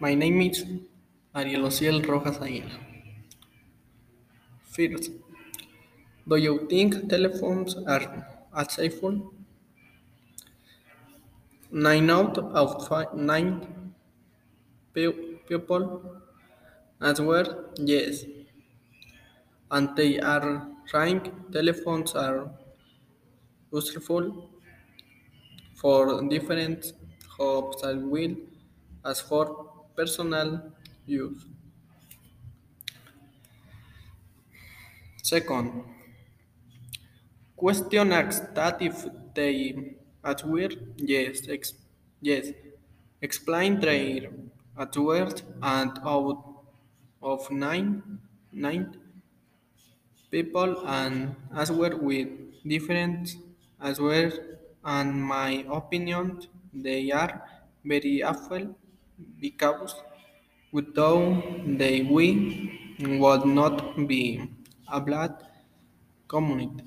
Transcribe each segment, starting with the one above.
My name is Ariel Ociel Rojas Aguilar. First, do you think telephones are a unsafe? Nine out of five, nine pe- people answer yes, and they are right. Telephones are useful for different jobs as well as for personal use. Second, question asks that if they answer yes, ex- yes, explain their answers and out of nine, nine people and answer with different answers and my opinion they are very awful because without they we would not be a blood community.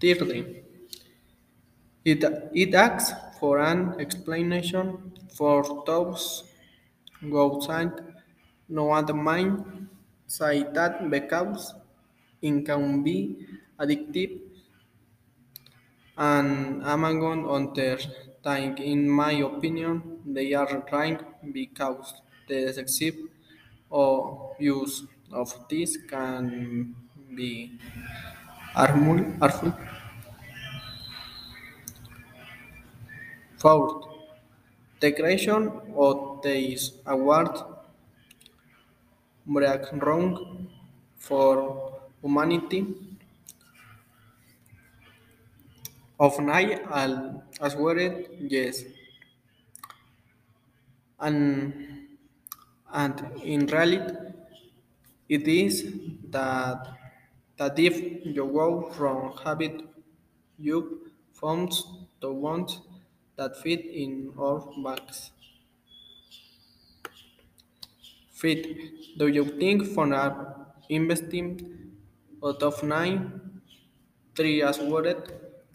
Thirdly, it, it asks for an explanation for those outside no other mind say that because it can be addictive and Amazon on their time in my opinion they are trying because the excessive or use of this can be harmful. harmful. Fourth, the creation of this award wrong for humanity of night al as word yes. And and in reality it is that that if you go from habit you forms the ones that fit in our bags fit do you think for investing out of nine three as word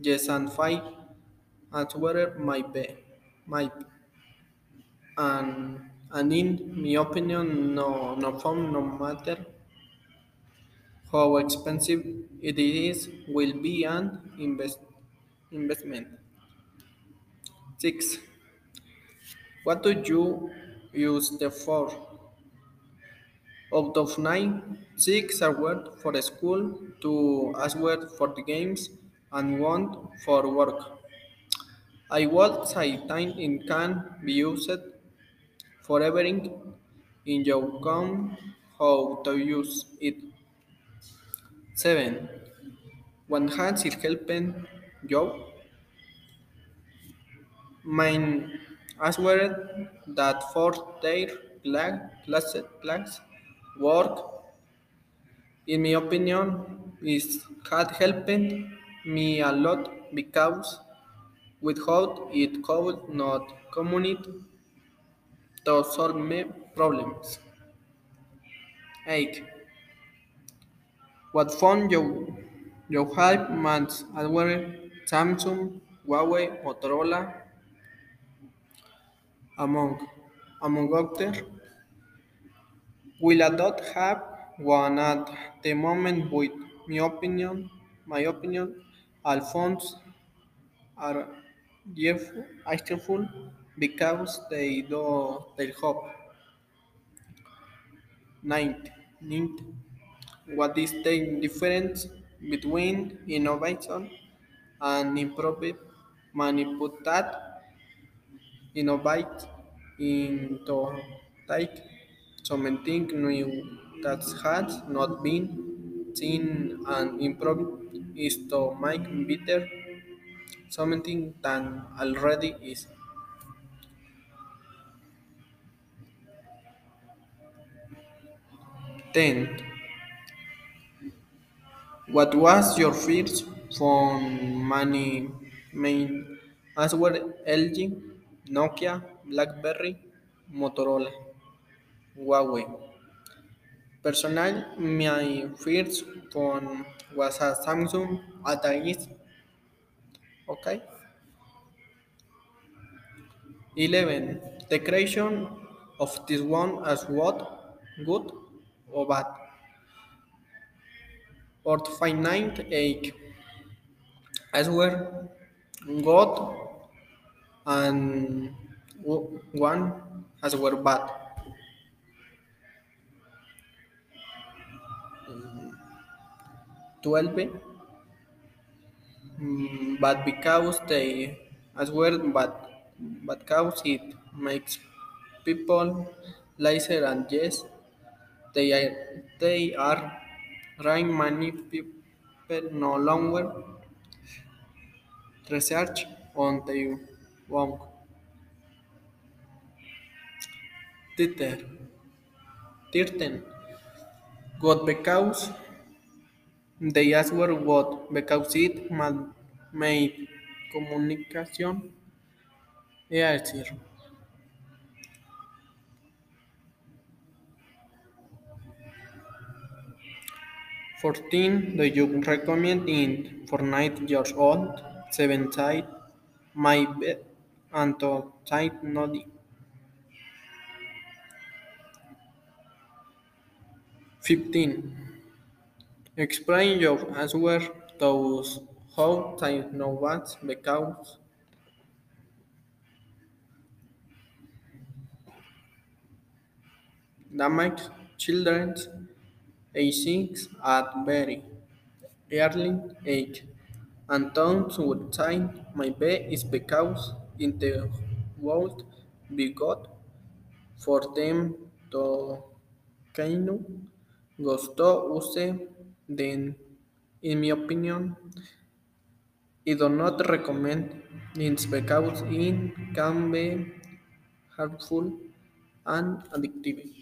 yes and five as word might be might and and in my opinion no no form no matter how expensive it is will be an invest, investment. Six what do you use the for? Out of nine six are word for the school two as word for the games and want for work i would say time in can be used forevering in your come how to use it. 7. One has is helping you. Mine as that for their class, class, work, in my opinion, is had helped me a lot because without it could not communicate to solve my problems. 8. What phone you you have months were Samsung, Huawei, Motorola, among among others. Will I not have one at the moment with my opinion my opinion all phones are useful because they do they help. Ninth, ninth, what is the difference between innovation and improve manipulate innovate into take something new that has not been seen and improve is to make better something than already is. Tenth, what was your first phone money main as well LG, Nokia, BlackBerry, Motorola, Huawei. Personally, my first phone was a Samsung at the Okay. 11. The creation of this one as what? Good or bad? Or finite 8. As where God and one as were bad. 12. Mm, but because they as well but but because it makes people lazy and yes they are they are right many people no longer research on their own Twitter 13 God because they ask were what because it ma- made communication easier 14. Do you recommend it for 9 years old? 7 side, my bed, and to side noddy. 15. Explain your answer to how what because damage children's age 6 at very early age. And would say my bed is because in the world be God for them to kainu gusto use then in my opinion I do not recommend it because it can be harmful and addictive.